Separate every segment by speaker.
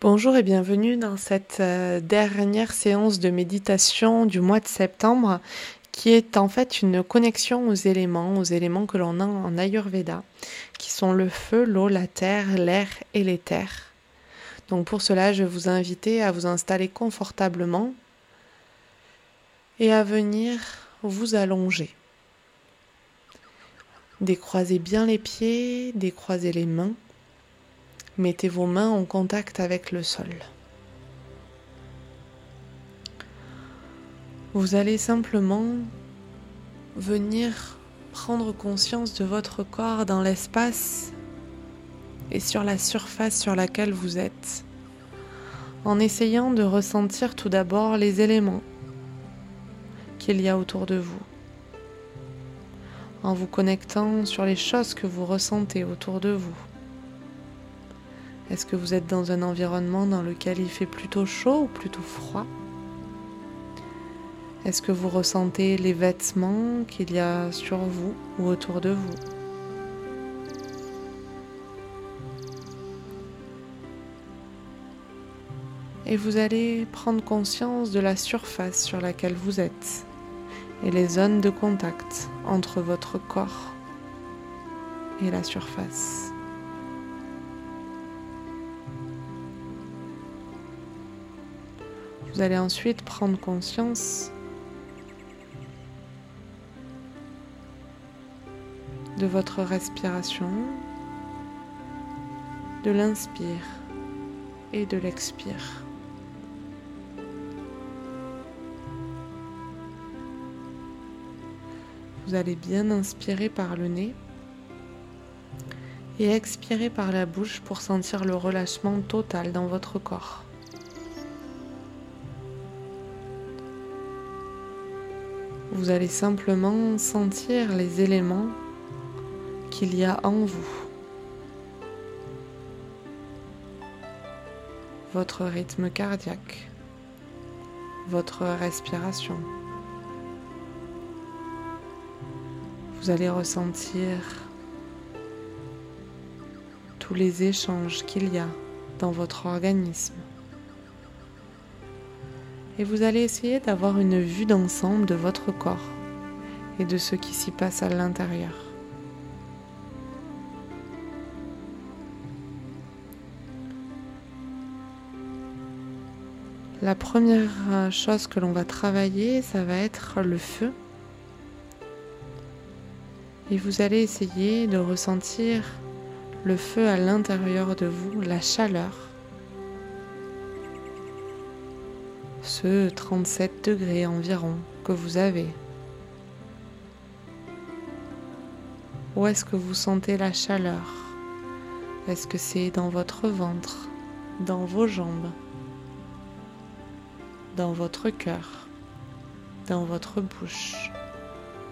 Speaker 1: Bonjour et bienvenue dans cette euh, dernière séance de méditation du mois de septembre qui est en fait une connexion aux éléments, aux éléments que l'on a en Ayurveda, qui sont le feu, l'eau, la terre, l'air et l'éther. Donc pour cela, je vais vous inviter à vous installer confortablement et à venir vous allonger. Décroisez bien les pieds, décroisez les mains. Mettez vos mains en contact avec le sol. Vous allez simplement venir prendre conscience de votre corps dans l'espace et sur la surface sur laquelle vous êtes, en essayant de ressentir tout d'abord les éléments qu'il y a autour de vous, en vous connectant sur les choses que vous ressentez autour de vous. Est-ce que vous êtes dans un environnement dans lequel il fait plutôt chaud ou plutôt froid? Est-ce que vous ressentez les vêtements qu'il y a sur vous ou autour de vous? Et vous allez prendre conscience de la surface sur laquelle vous êtes et les zones de contact entre votre corps et la surface. Vous allez ensuite prendre conscience de votre respiration, de l'inspire et de l'expire. Vous allez bien inspirer par le nez et expirer par la bouche pour sentir le relâchement total dans votre corps. Vous allez simplement sentir les éléments qu'il y a en vous. Votre rythme cardiaque, votre respiration. Vous allez ressentir tous les échanges qu'il y a dans votre organisme et vous allez essayer d'avoir une vue d'ensemble de votre corps et de ce qui s'y passe à l'intérieur. La première chose que l'on va travailler, ça va être le feu. Et vous allez essayer de ressentir le feu à l'intérieur de vous, la chaleur. Ce 37 degrés environ que vous avez. Où est-ce que vous sentez la chaleur? Est-ce que c'est dans votre ventre, dans vos jambes, dans votre cœur, dans votre bouche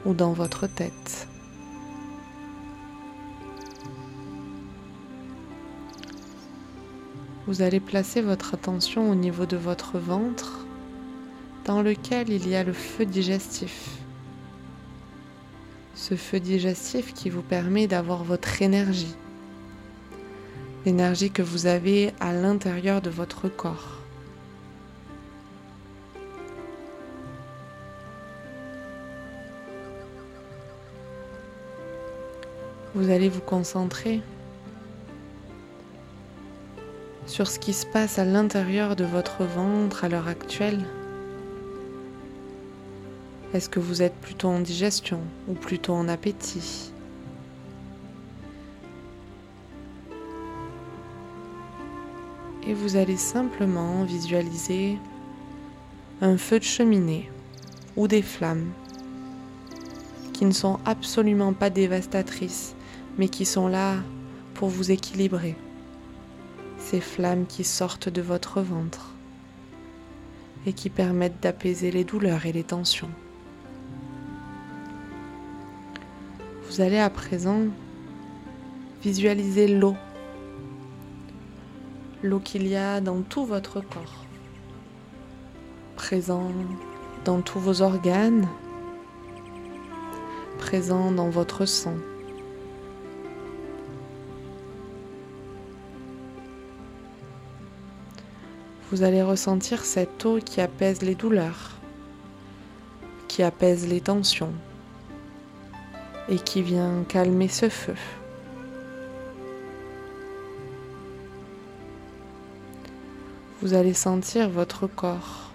Speaker 1: ou dans votre tête? Vous allez placer votre attention au niveau de votre ventre dans lequel il y a le feu digestif. Ce feu digestif qui vous permet d'avoir votre énergie, l'énergie que vous avez à l'intérieur de votre corps. Vous allez vous concentrer sur ce qui se passe à l'intérieur de votre ventre à l'heure actuelle. Est-ce que vous êtes plutôt en digestion ou plutôt en appétit? Et vous allez simplement visualiser un feu de cheminée ou des flammes qui ne sont absolument pas dévastatrices, mais qui sont là pour vous équilibrer. Ces flammes qui sortent de votre ventre et qui permettent d'apaiser les douleurs et les tensions. Vous allez à présent visualiser l'eau, l'eau qu'il y a dans tout votre corps, présent dans tous vos organes, présent dans votre sang. Vous allez ressentir cette eau qui apaise les douleurs, qui apaise les tensions et qui vient calmer ce feu. Vous allez sentir votre corps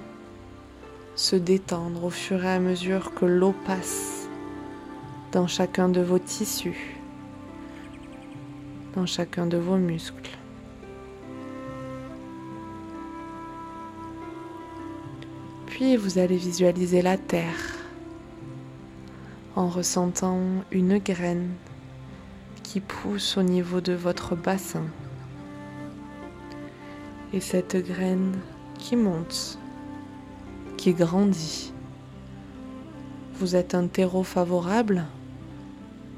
Speaker 1: se détendre au fur et à mesure que l'eau passe dans chacun de vos tissus, dans chacun de vos muscles. Puis vous allez visualiser la terre en ressentant une graine qui pousse au niveau de votre bassin. Et cette graine qui monte, qui grandit. Vous êtes un terreau favorable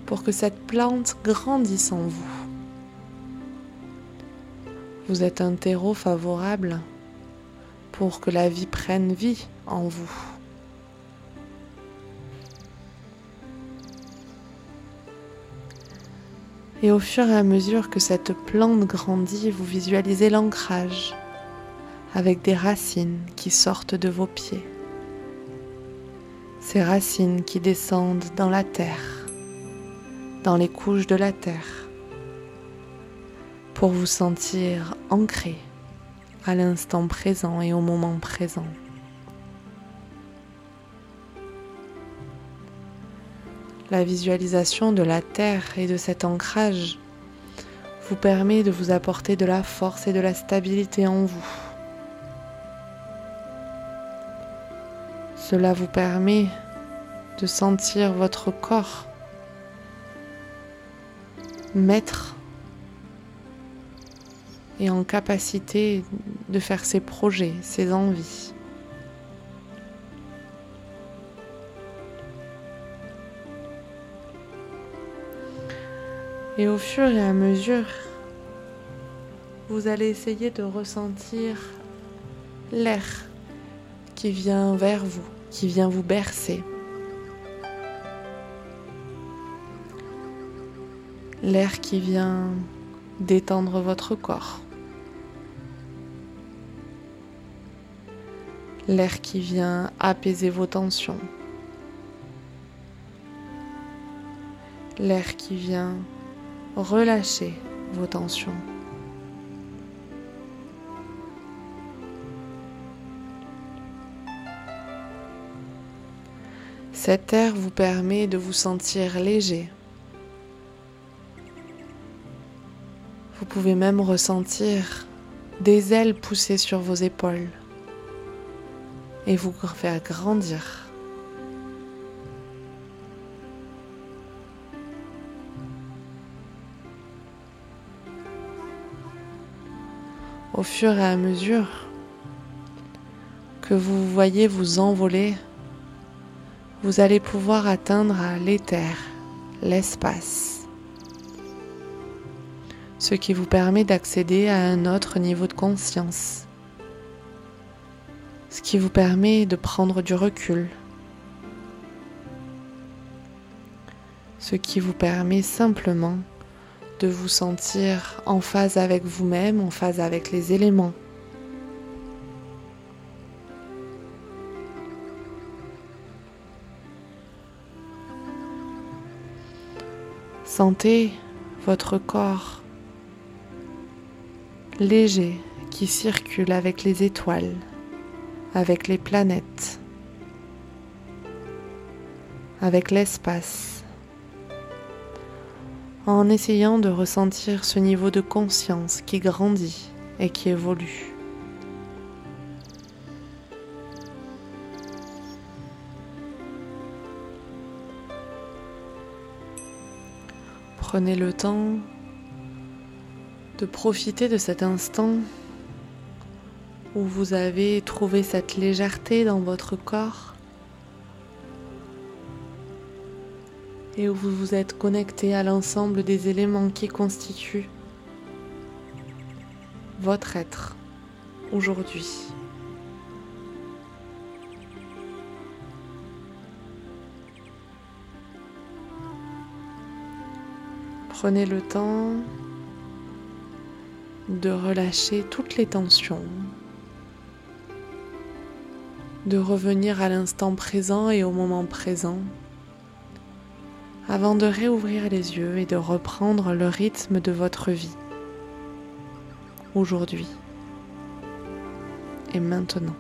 Speaker 1: pour que cette plante grandisse en vous. Vous êtes un terreau favorable pour que la vie prenne vie en vous. Et au fur et à mesure que cette plante grandit, vous visualisez l'ancrage avec des racines qui sortent de vos pieds. Ces racines qui descendent dans la terre dans les couches de la terre pour vous sentir ancré à l'instant présent et au moment présent. La visualisation de la terre et de cet ancrage vous permet de vous apporter de la force et de la stabilité en vous. Cela vous permet de sentir votre corps maître et en capacité de faire ses projets, ses envies. Et au fur et à mesure, vous allez essayer de ressentir l'air qui vient vers vous, qui vient vous bercer. l'air qui vient détendre votre corps, l'air qui vient apaiser vos tensions, l'air qui vient relâcher vos tensions. Cet air vous permet de vous sentir léger, Vous pouvez même ressentir des ailes pousser sur vos épaules et vous faire grandir. Au fur et à mesure que vous voyez vous envoler, vous allez pouvoir atteindre l'éther, l'espace. Ce qui vous permet d'accéder à un autre niveau de conscience, ce qui vous permet de prendre du recul, ce qui vous permet simplement de vous sentir en phase avec vous-même, en phase avec les éléments. Sentez votre corps léger qui circule avec les étoiles, avec les planètes, avec l'espace, en essayant de ressentir ce niveau de conscience qui grandit et qui évolue. Prenez le temps de profiter de cet instant où vous avez trouvé cette légèreté dans votre corps et où vous vous êtes connecté à l'ensemble des éléments qui constituent votre être aujourd'hui. Prenez le temps de relâcher toutes les tensions, de revenir à l'instant présent et au moment présent, avant de réouvrir les yeux et de reprendre le rythme de votre vie, aujourd'hui et maintenant.